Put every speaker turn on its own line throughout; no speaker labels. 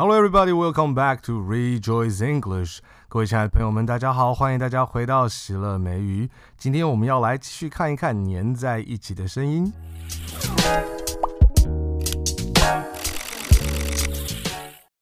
Hello, everybody. Welcome back to Rejoice English. 各位亲爱的朋友们，大家好，欢迎大家回到喜乐美语。今天我们要来继续看一看粘在一起的声音。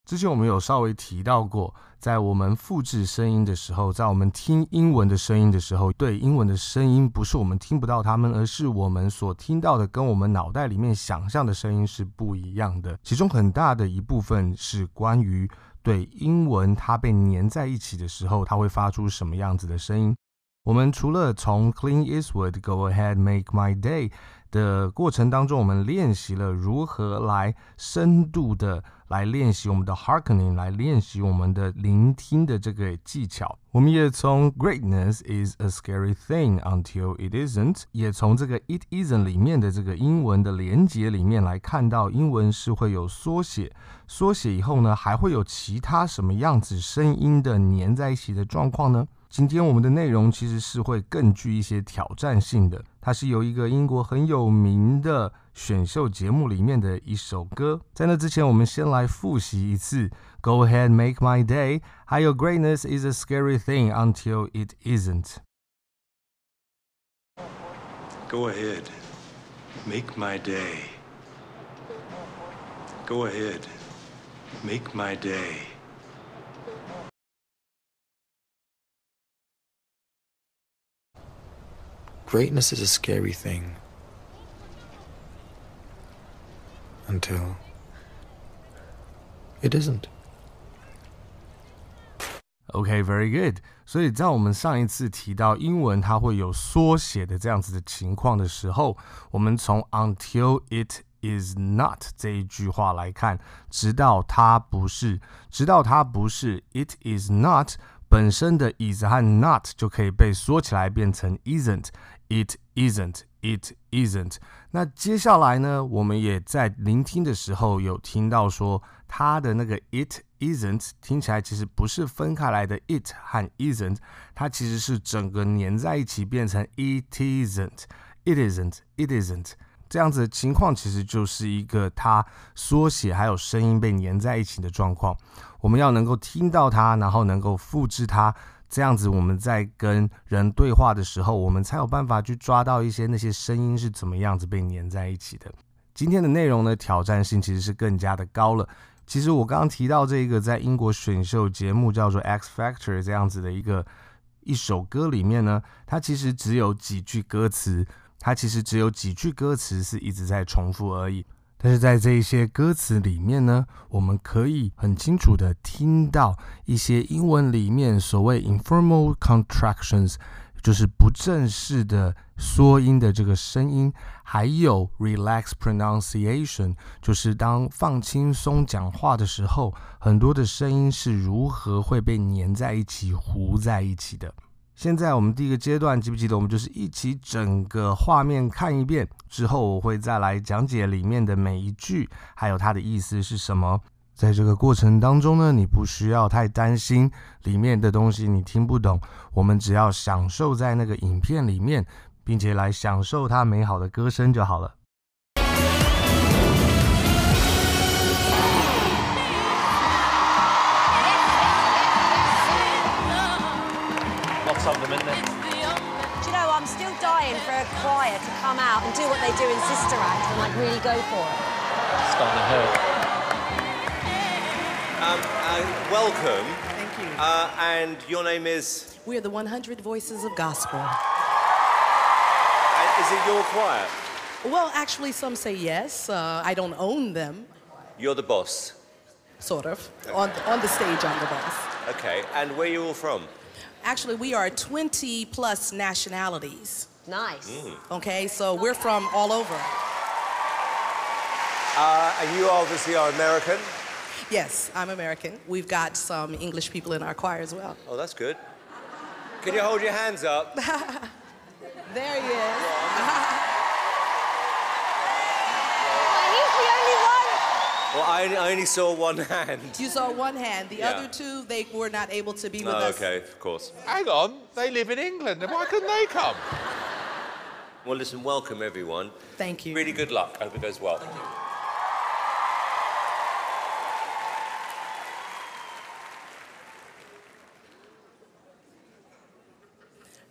之前我们有稍微提到过，在我们复制声音的时候，在我们听英文的声音的时候，对英文的声音不是我们听不到它们，而是我们所听到的跟我们脑袋里面想象的声音是不一样的。其中很大的一部分是关于对英文它被粘在一起的时候，它会发出什么样子的声音。我们除了从 Clint Eastwood Go Ahead Make My Day 的过程当中，我们练习了如何来深度的。来练习我们的 hearkening，来练习我们的聆听的这个技巧。我们也从 Greatness is a scary thing until it isn't，也从这个 it isn't 里面的这个英文的连结里面来看到，英文是会有缩写，缩写以后呢，还会有其他什么样子声音的粘在一起的状况呢？今天我们的内容其实是会更具一些挑战性的，它是由一个英国很有名的选秀节目里面的一首歌。在那之前，我们先来复习一次：Go ahead, make my day。还有，Greatness is a scary thing until it
isn't。Go ahead, make my day. Go ahead, make my day.
Greatness is a scary thing until it isn't.
Okay, very good. 所以在我们上一次提到英文它会有缩写的这样子的情况的时候，我们从 until it is not 这一句话来看，直到它不是，直到它不是，it is not 本身的 is 和 not 就可以被缩起来变成 isn't。 It isn't. It isn't. 那接下来呢？我们也在聆听的时候有听到说，它的那个 it isn't 听起来其实不是分开来的 it 和 isn't，它其实是整个粘在一起变成 it isn't. It isn't. It isn't. 这样子的情况其实就是一个它缩写还有声音被粘在一起的状况。我们要能够听到它，然后能够复制它。这样子，我们在跟人对话的时候，我们才有办法去抓到一些那些声音是怎么样子被粘在一起的。今天的内容呢，挑战性其实是更加的高了。其实我刚刚提到这个在英国选秀节目叫做 X Factor 这样子的一个一首歌里面呢，它其实只有几句歌词，它其实只有几句歌词是一直在重复而已。但是在这一些歌词里面呢，我们可以很清楚的听到一些英文里面所谓 informal contractions，就是不正式的缩音的这个声音，还有 relaxed pronunciation，就是当放轻松讲话的时候，很多的声音是如何会被粘在一起、糊在一起的。现在我们第一个阶段，记不记得？我们就是一起整个画面看一遍之后，我会再来讲解里面的每一句，还有它的意思是什么。在这个过程当中呢，你不需要太担心里面的东西你听不懂，我们只要享受在那个影片里面，并且来享受它美好的歌声就好了。
Come out and do what they do in Sister Act and like really go for it.
It's starting to hurt.
Um, uh, welcome.
Thank you.
Uh, and your name is?
We're the 100 Voices of Gospel.
And is it your choir?
Well, actually, some say yes. Uh, I don't own them.
You're the boss?
Sort of. On, on the stage, I'm the boss.
Okay. And where are you all from?
Actually, we are 20 plus nationalities.
Nice.
Mm.
Okay, so we're from all over.
Uh, and you obviously are American?
Yes, I'm American. We've got some English people in our choir as well.
Oh, that's good. Can you hold your hands up?
there he is.
Well, I, I only saw one hand.
You saw one hand. The
Yeah.
other two, they were not able to be with
Oh,
us.
okay, of course.
Hang on, they live in England, and why couldn't they come?
Well, listen, welcome everyone.
Thank you.
Really good luck. I hope it goes well. Thank you.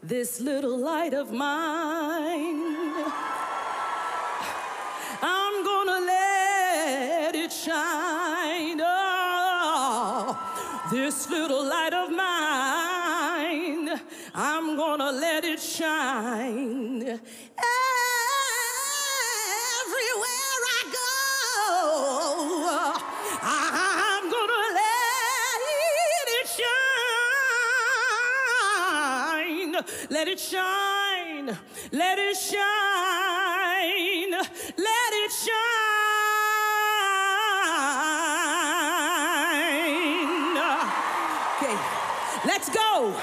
This little light of mine, I'm gonna let it shine. Oh, this little light of mine, I'm gonna let it shine. Everywhere I go, I'm gonna let it shine. Let it shine. Let it shine. Let it shine. Let's go.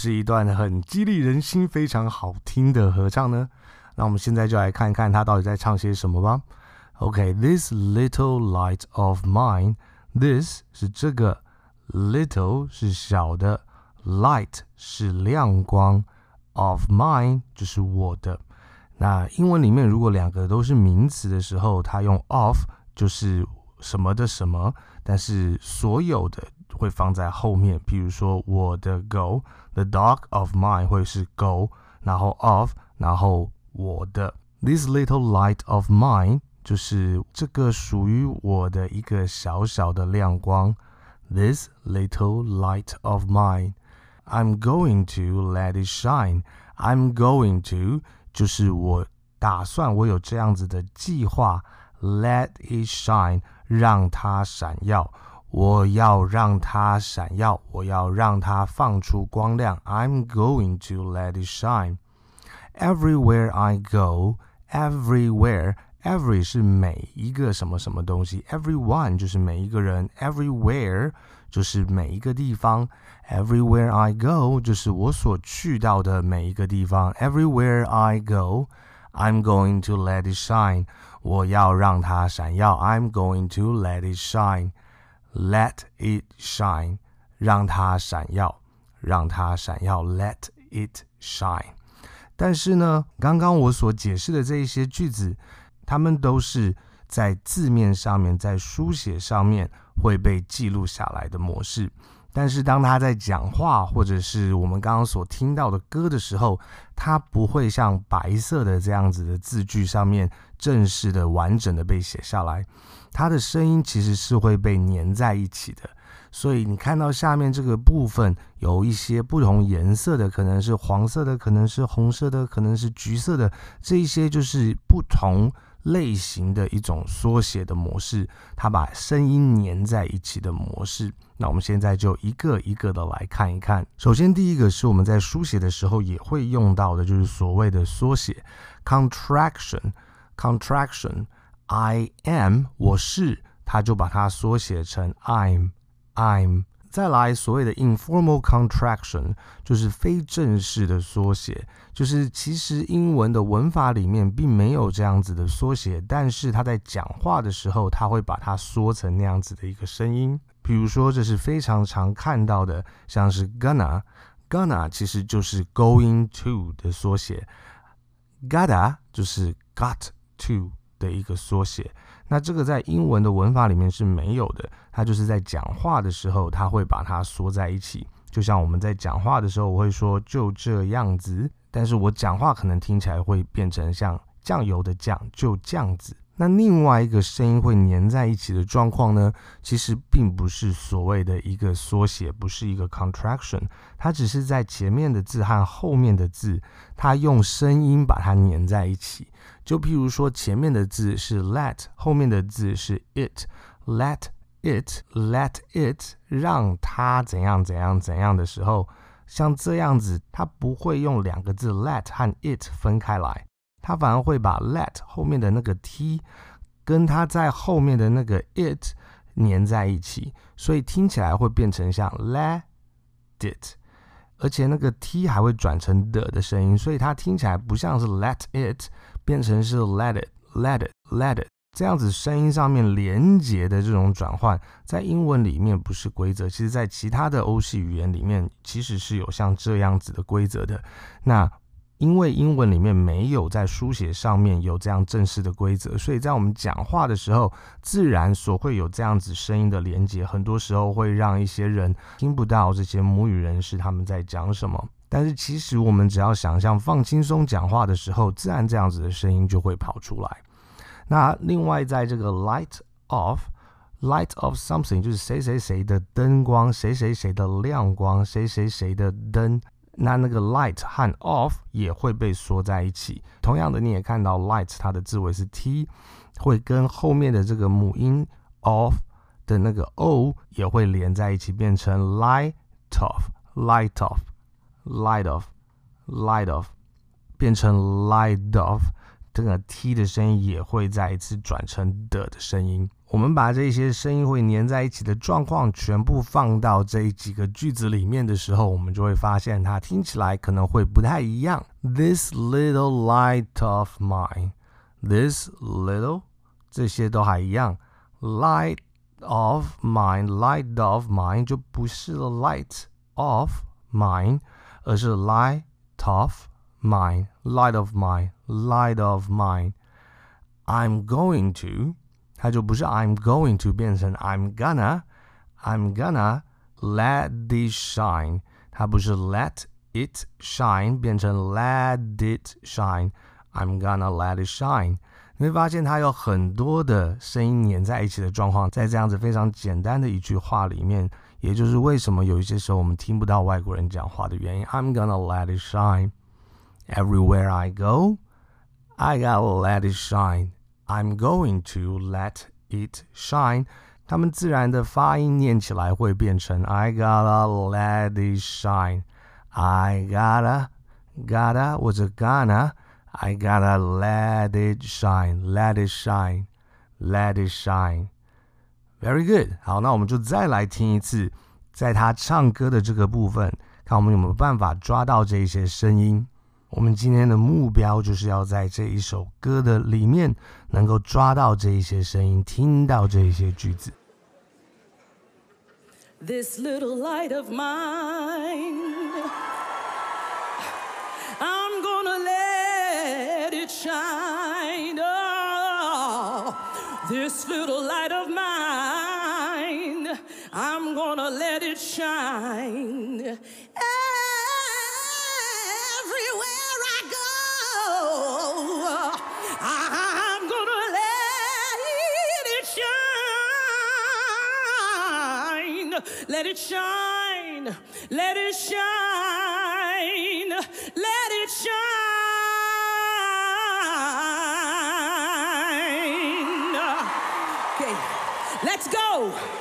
是一段很激励人心、非常好听的合唱呢？那我们现在就来看一看他到底在唱些什么吧。OK，this、little light of mine，this 是这个，little 是小的，light 是亮光，of mine 就是我的。那英文里面如果两个都是名词的时候，它用 of 就是什么的什么，但是所有的会放在后面。比如说我的狗，the dog of mine 会是狗，然后 of，然后我的。This little light of mine 就是这个属于我的一个小小的亮光。This little light of mine, I'm going to let it shine. I'm going to 就是我打算，我有这样子的计划，let it shine，让它闪耀。 我要让它闪耀，我要让它放出光亮。I'm going to let it shine. Everywhere I go, everywhere, every 是每一个什么什么东西，everyone 就是每一个人，everywhere 就是每一个地方，everywhere I go 就是我所去到的每一个地方，everywhere I go, I'm going to let it shine. 我要让它闪耀，I'm going to let it shine. ，Let it shine，让它闪耀，让它闪耀，Let it shine。但是呢，刚刚我所解释的这一些句子，它们都是在字面上面，在书写上面会被记录下来的模式。但是当他在讲话，或者是我们刚刚所听到的歌的时候，它不会像白色的这样子的字句上面正式的完整的被写下来，它的声音其实是会被粘在一起的。所以你看到下面这个部分有一些不同颜色的，可能是黄色的，可能是红色的，可能是橘色的，这一些就是不同类型的一种缩写的模式，它把声音粘在一起的模式。那我们现在就一个一个的来看一看。首先，第一个是我们在书写的时候也会用到的，就是所谓的缩写：CONTRACTION、CONTRACTION。I am，我是，他就把它缩写成 I'm，I'm。再来，所谓的 informal contraction，就是非正式的缩写，就是其实英文的文法里面并没有这样子的缩写，但是他在讲话的时候，他会把它缩成那样子的一个声音。比如说，这是非常常看到的，像是 gonna，gonna 其实就是 going to 的缩写，gotta 就是 got to 的一个缩写。那这个在英文的文法里面是没有的，它就是在讲话的时候，它会把它缩在一起。就像我们在讲话的时候，我会说就这样子，但是我讲话可能听起来会变成像酱油的酱，就酱子。那另外一个声音会粘在一起的状况呢，其实并不是所谓的一个缩写，不是一个 contraction，它只是在前面的字和后面的字，它用声音把它粘在一起。就譬如说，前面的字是 let，后面的字是 it，let it，let it，让它怎样怎样怎样的时候，像这样子，它不会用两个字 let 和 it 分开来。他反而会把 let 后面的那个 t 跟它在后面的那个 it 粘在一起，所以听起来会变成像 let it，而且那个 t 还会转成的的声音，所以它听起来不像是 let it，变成是 let it，let it，let it，这样子声音上面连接的这种转换，在英文里面不是规则，其实在其他的欧系语言里面其实是有像这样子的规则的。那因为英文里面没有在书写上面有这样正式的规则，所以在我们讲话的时候，自然所会有这样子声音的连接，很多时候会让一些人听不到这些母语人士他们在讲什么。但是其实我们只要想象放轻松讲话的时候，自然这样子的声音就会跑出来。那另外在这个 light of light of something 就是谁谁谁的灯光，谁谁谁的亮光，谁谁谁的灯。那那个 light 和 off 也会被缩在一起。同样的，你也看到 light 它的字尾是 t，会跟后面的这个母音 off 的那个 o 也会连在一起，变成 light off，light off，light off，light off，变成 light off。这个 t 的声音也会再一次转成的的声音。我们把这些声音会粘在一起的状况全部放到这几个句子里面的时候，我们就会发现它听起来可能会不太一样。This little light of mine, this little，这些都还一样。Light of mine, light of mine 就不是 light of mine，而是 light of mine, light of mine, light of mine. I'm going to. 它就不是 I'm going to 变成 I'm gonna I'm gonna let this shine，它不是 let it shine 变成 let it shine I'm gonna let it shine。你会发现它有很多的声音粘在一起的状况，在这样子非常简单的一句话里面，也就是为什么有一些时候我们听不到外国人讲话的原因。I'm gonna let it shine everywhere I go. I gotta let it shine. I'm going to let it shine，他们自然的发音念起来会变成 I gotta let it shine。I gotta gotta 或者 gonna I gotta let it shine, let it shine, let it shine. Very good。好，那我们就再来听一次，在他唱歌的这个部分，看我们有没有办法抓到这些声音。 我们今天的目标就是要在这一首歌的里面能够抓到这一些声音，听到这一些句子。
This little light of mine, I'm gonna let it shine. Oh, this little light of mine, I'm gonna let it shine. Everywhere Let it shine. Let it shine. Let it shine. Let it shine. Okay, let's go.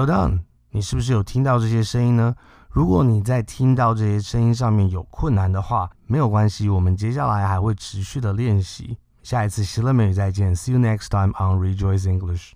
Well done！你是不是有听到这些声音呢？如果你在听到这些声音上面有困难的话，没有关系，我们接下来还会持续的练习。下一次喜乐美语再见，See you next time on Rejoice English。